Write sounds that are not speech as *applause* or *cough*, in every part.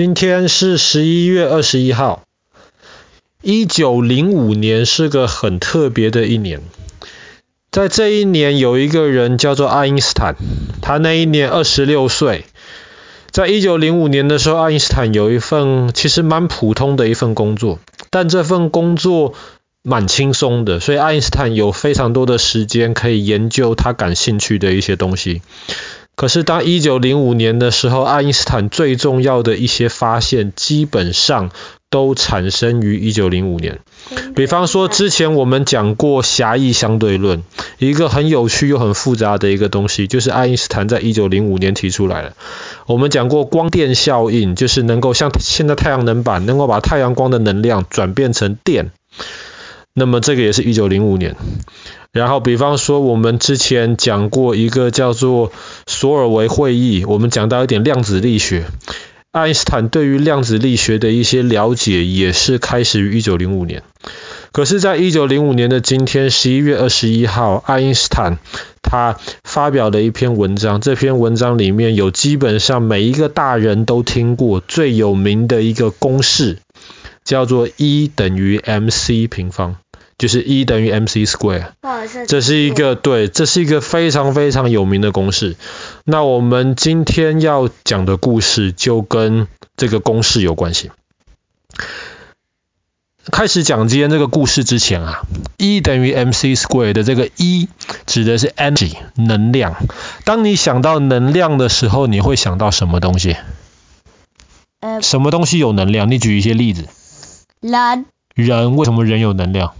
今天是十一月二十一号。一九零五年是个很特别的一年，在这一年有一个人叫做爱因斯坦，他那一年二十六岁。在一九零五年的时候，爱因斯坦有一份其实蛮普通的一份工作，但这份工作蛮轻松的，所以爱因斯坦有非常多的时间可以研究他感兴趣的一些东西。可是当一九零五年的时候，爱因斯坦最重要的一些发现基本上都产生于一九零五年。比方说，之前我们讲过狭义相对论，一个很有趣又很复杂的一个东西，就是爱因斯坦在一九零五年提出来的。我们讲过光电效应，就是能够像现在太阳能板，能够把太阳光的能量转变成电。那么这个也是一九零五年。然后比方说，我们之前讲过一个叫做索尔维会议，我们讲到一点量子力学。爱因斯坦对于量子力学的一些了解也是开始于一九零五年。可是，在一九零五年的今天，十一月二十一号，爱因斯坦他发表了一篇文章。这篇文章里面有基本上每一个大人都听过最有名的一个公式，叫做 E 等于 mc 平方。就是 E 等于 mc square，这是一个对，这是一个非常非常有名的公式。那我们今天要讲的故事就跟这个公式有关系。开始讲今天这个故事之前啊，E 等于 mc square 的这个 E 指的是 energy 能量。当你想到能量的时候，你会想到什么东西？什么东西有能量？你举一些例子。人。人，为什么人有能量？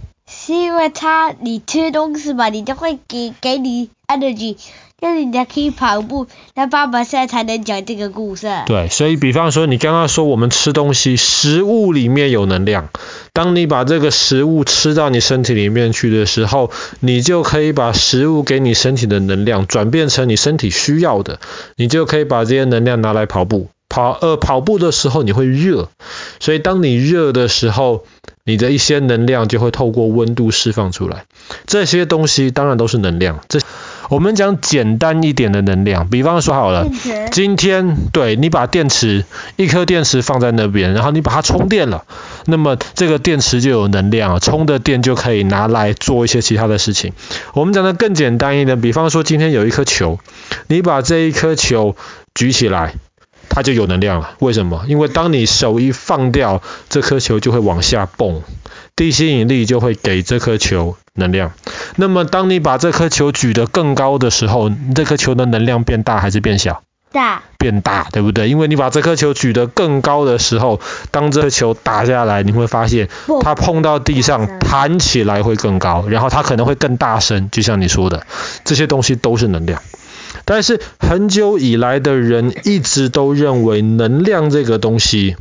是因为他，你吃东西嘛，你就会给给你 energy，那你才可以跑步。那爸爸现在才能讲这个故事。对，所以比方说，你刚刚说我们吃东西，食物里面有能量。当你把这个食物吃到你身体里面去的时候，你就可以把食物给你身体的能量转变成你身体需要的，你就可以把这些能量拿来跑步。跑呃跑步的时候你会热，所以当你热的时候，你的一些能量就会透过温度释放出来。这些东西当然都是能量。这我们讲简单一点的能量，比方说好了，今天对你把电池一颗电池放在那边，然后你把它充电了，那么这个电池就有能量，充的电就可以拿来做一些其他的事情。我们讲的更简单一点，比方说今天有一颗球，你把这一颗球举起来。它就有能量了，为什么？因为当你手一放掉，这颗球就会往下蹦，地心引力就会给这颗球能量。那么当你把这颗球举得更高的时候，这颗球的能量变大还是变小？大。变大，对不对？因为你把这颗球举得更高的时候，当这颗球打下来，你会发现它碰到地上弹起来会更高，然后它可能会更大声，就像你说的，这些东西都是能量。但是很久以来的人一直都认为能量这个东西，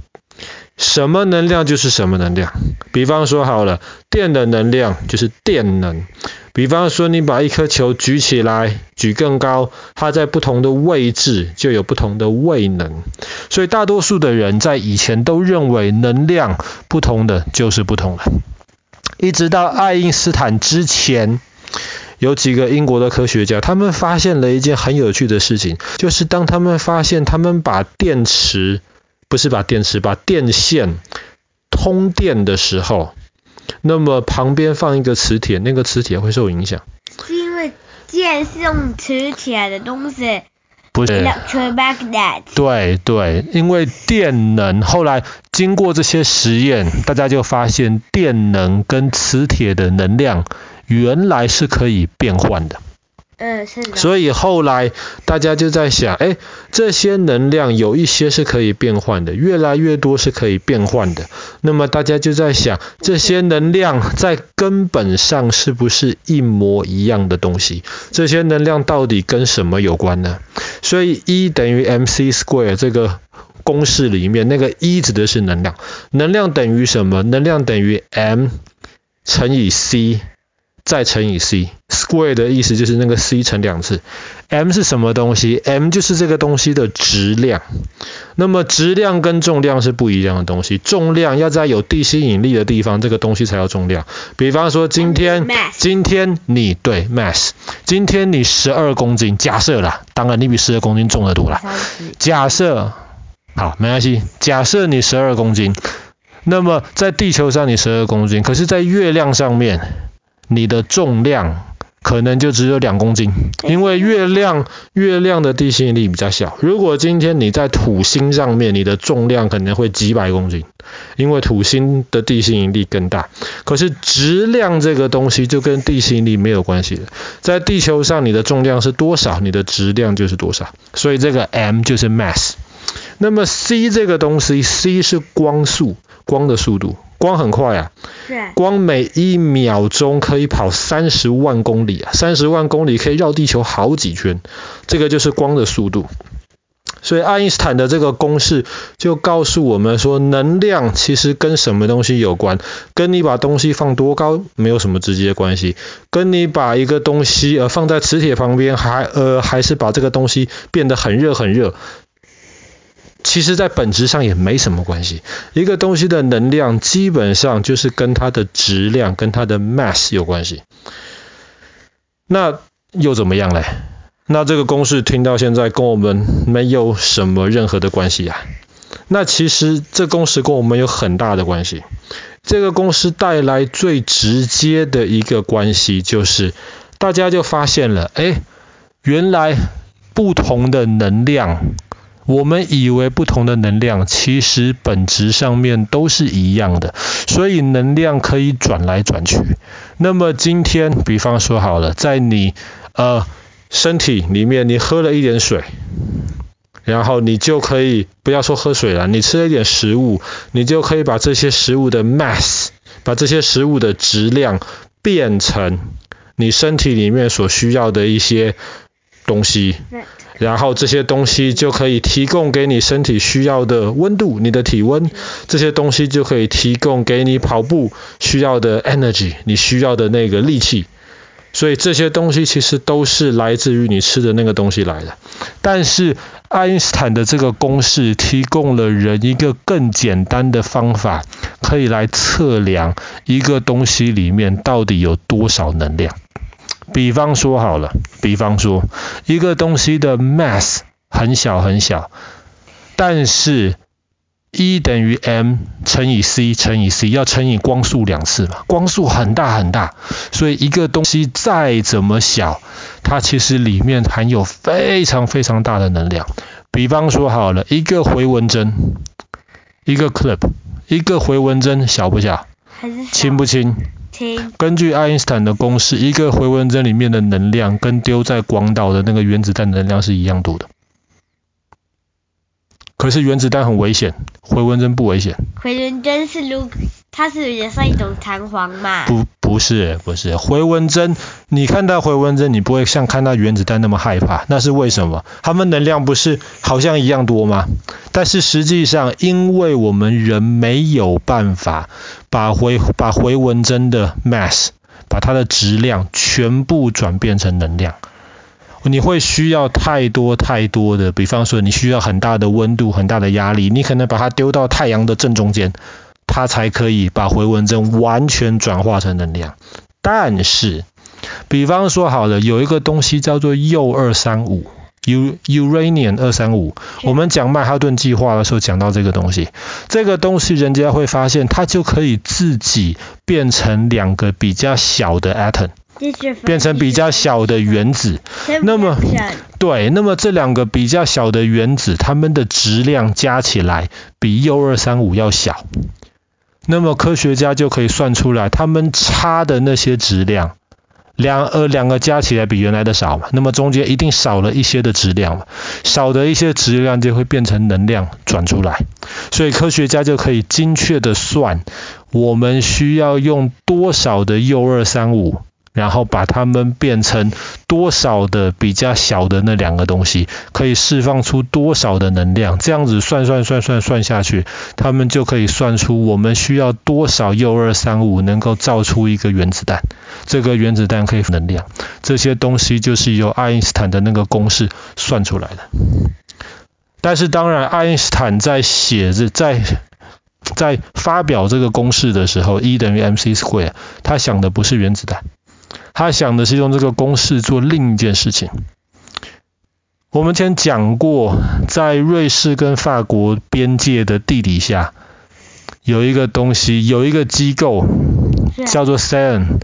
什么能量就是什么能量。比方说好了，电的能量就是电能。比方说你把一颗球举起来，举更高，它在不同的位置就有不同的位能。所以大多数的人在以前都认为能量不同的就是不同的。一直到爱因斯坦之前。有几个英国的科学家，他们发现了一件很有趣的事情，就是当他们发现他们把电池，不是把电池，把电线通电的时候，那么旁边放一个磁铁，那个磁铁会受影响。是因为电是用磁铁的东西。不是。Electromagnet。对对，因为电能，后来经过这些实验，大家就发现电能跟磁铁的能量。原来是可以变换的，嗯，是的。所以后来大家就在想，哎，这些能量有一些是可以变换的，越来越多是可以变换的。那么大家就在想，这些能量在根本上是不是一模一样的东西？这些能量到底跟什么有关呢？所以 E 等于 mc square 这个公式里面，那个 E 指的是能量，能量等于什么？能量等于 m 乘以 c。再乘以 c，square 的意思就是那个 c 乘两次。m 是什么东西？m 就是这个东西的质量。那么质量跟重量是不一样的东西。重量要在有地心引力的地方，这个东西才叫重量。比方说今天，今天你对 mass，今天你十二公斤，假设啦，当然你比十二公斤重得多啦。假设好，没关系。假设你十二公斤，那么在地球上你十二公斤，可是在月亮上面你的重量可能就只有两公斤，因为月亮月亮的地心引力比较小。如果今天你在土星上面，你的重量可能会几百公斤，因为土星的地心引力更大。可是质量这个东西就跟地心引力没有关系的。在地球上你的重量是多少，你的质量就是多少。所以这个 m 就是 mass。那么 c 这个东西，c 是光速，光的速度。光很快啊，光每一秒钟可以跑三十万公里啊，三十万公里可以绕地球好几圈，这个就是光的速度。所以爱因斯坦的这个公式就告诉我们说，能量其实跟什么东西有关？跟你把东西放多高没有什么直接关系，跟你把一个东西呃放在磁铁旁边，还呃还是把这个东西变得很热很热。其实，在本质上也没什么关系。一个东西的能量基本上就是跟它的质量、跟它的 mass 有关系。那又怎么样嘞？那这个公式听到现在跟我们没有什么任何的关系啊。那其实这公式跟我们有很大的关系。这个公式带来最直接的一个关系就是，大家就发现了，哎，原来不同的能量。我们以为不同的能量，其实本质上面都是一样的，所以能量可以转来转去。那么今天，比方说好了，在你呃身体里面，你喝了一点水，然后你就可以不要说喝水了，你吃了一点食物，你就可以把这些食物的 mass，把这些食物的质量变成你身体里面所需要的一些东西。然后这些东西就可以提供给你身体需要的温度，你的体温，这些东西就可以提供给你跑步需要的 energy，你需要的那个力气。所以这些东西其实都是来自于你吃的那个东西来的。但是爱因斯坦的这个公式提供了人一个更简单的方法，可以来测量一个东西里面到底有多少能量。比方说好了，比方说一个东西的 mass 很小很小，但是 E 等于 m 乘以 c 乘以 c 要乘以光速两次嘛，光速很大很大，所以一个东西再怎么小，它其实里面含有非常非常大的能量。比方说好了，一个回纹针，一个 clip，一个回纹针小不小？轻不轻？根据爱因斯坦的公式，一个回纹针里面的能量跟丢在广岛的那个原子弹能量是一样多的。可是原子弹很危险，回纹针不危险。回纹针是如，它是也算一种弹簧嘛？不，不是，不是。回纹针，你看到回纹针，你不会像看到原子弹那么害怕，那是为什么？它们能量不是好像一样多吗？但是实际上，因为我们人没有办法把回把回纹针的 mass，把它的质量全部转变成能量。你会需要太多太多的，比方说你需要很大的温度、很大的压力，你可能把它丢到太阳的正中间，它才可以把回纹针完全转化成能量。但是，比方说好了，有一个东西叫做铀二三五，U Uranium 二三五。我们讲曼哈顿计划的时候讲到这个东西，这个东西人家会发现它就可以自己变成两个比较小的 atom。变成比较小的原子，那么对，那么这两个比较小的原子，它们的质量加起来比 U 二三五要小，那么科学家就可以算出来，它们差的那些质量，两呃两个加起来比原来的少嘛，那么中间一定少了一些的质量嘛，少的一些质量就会变成能量转出来，所以科学家就可以精确的算，我们需要用多少的铀二三五。然后把它们变成多少的比较小的那两个东西，可以释放出多少的能量？这样子算算算算算下去，他们就可以算出我们需要多少铀二三五能够造出一个原子弹。这个原子弹可以能量，这些东西就是由爱因斯坦的那个公式算出来的。但是当然，爱因斯坦在写着在在发表这个公式的时候，E 等于 mc square，他想的不是原子弹。他想的是用这个公式做另一件事情。我们前讲过，在瑞士跟法国边界的地底下，有一个东西，有一个机构叫做 CERN，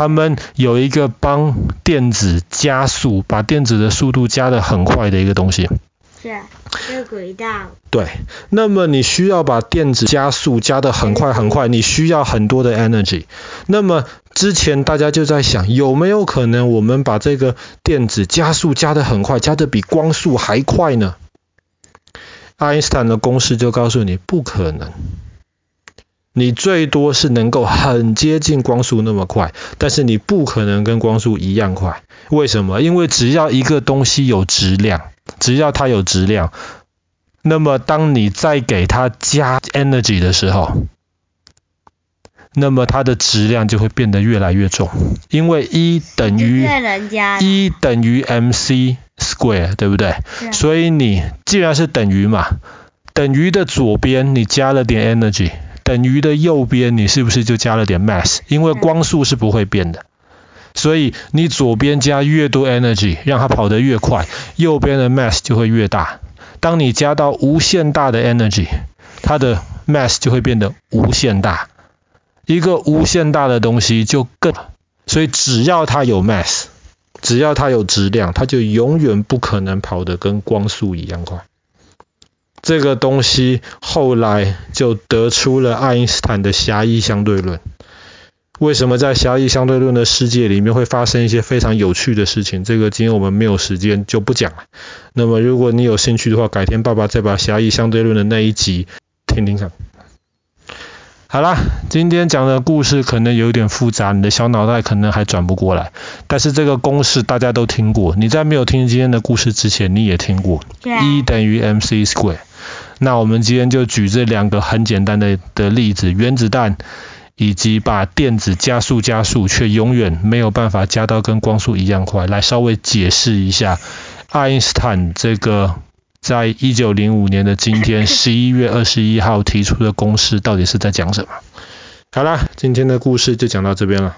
他们有一个帮电子加速，把电子的速度加得很快的一个东西。是啊，这个轨道。对，那么你需要把电子加速加得很快很快，你需要很多的 energy。那么之前大家就在想，有没有可能我们把这个电子加速加得很快，加得比光速还快呢？爱因斯坦的公式就告诉你，不可能。你最多是能够很接近光速那么快，但是你不可能跟光速一样快。为什么？因为只要一个东西有质量。只要它有质量，那么当你再给它加 energy 的时候，那么它的质量就会变得越来越重，因为 E 等于 E 等于 mc square，对不对？所以你既然是等于嘛，等于的左边你加了点 energy，等于的右边你是不是就加了点 mass？因为光速是不会变的。所以你左边加越多 energy，让它跑得越快，右边的 mass 就会越大。当你加到无限大的 energy，它的 mass 就会变得无限大。一个无限大的东西就更，所以只要它有 mass，只要它有质量，它就永远不可能跑得跟光速一样快。这个东西后来就得出了爱因斯坦的狭义相对论。为什么在狭义相对论的世界里面会发生一些非常有趣的事情？这个今天我们没有时间就不讲了。那么如果你有兴趣的话，改天爸爸再把狭义相对论的那一集听听看。好啦，今天讲的故事可能有点复杂，你的小脑袋可能还转不过来。但是这个公式大家都听过，你在没有听今天的故事之前，你也听过。E 等于 mc square。那我们今天就举这两个很简单的的例子，原子弹。以及把电子加速加速，却永远没有办法加到跟光速一样快，来稍微解释一下爱因斯坦这个在一九零五年的今天 *laughs* 十一月二十一号提出的公式到底是在讲什么。好啦，今天的故事就讲到这边了。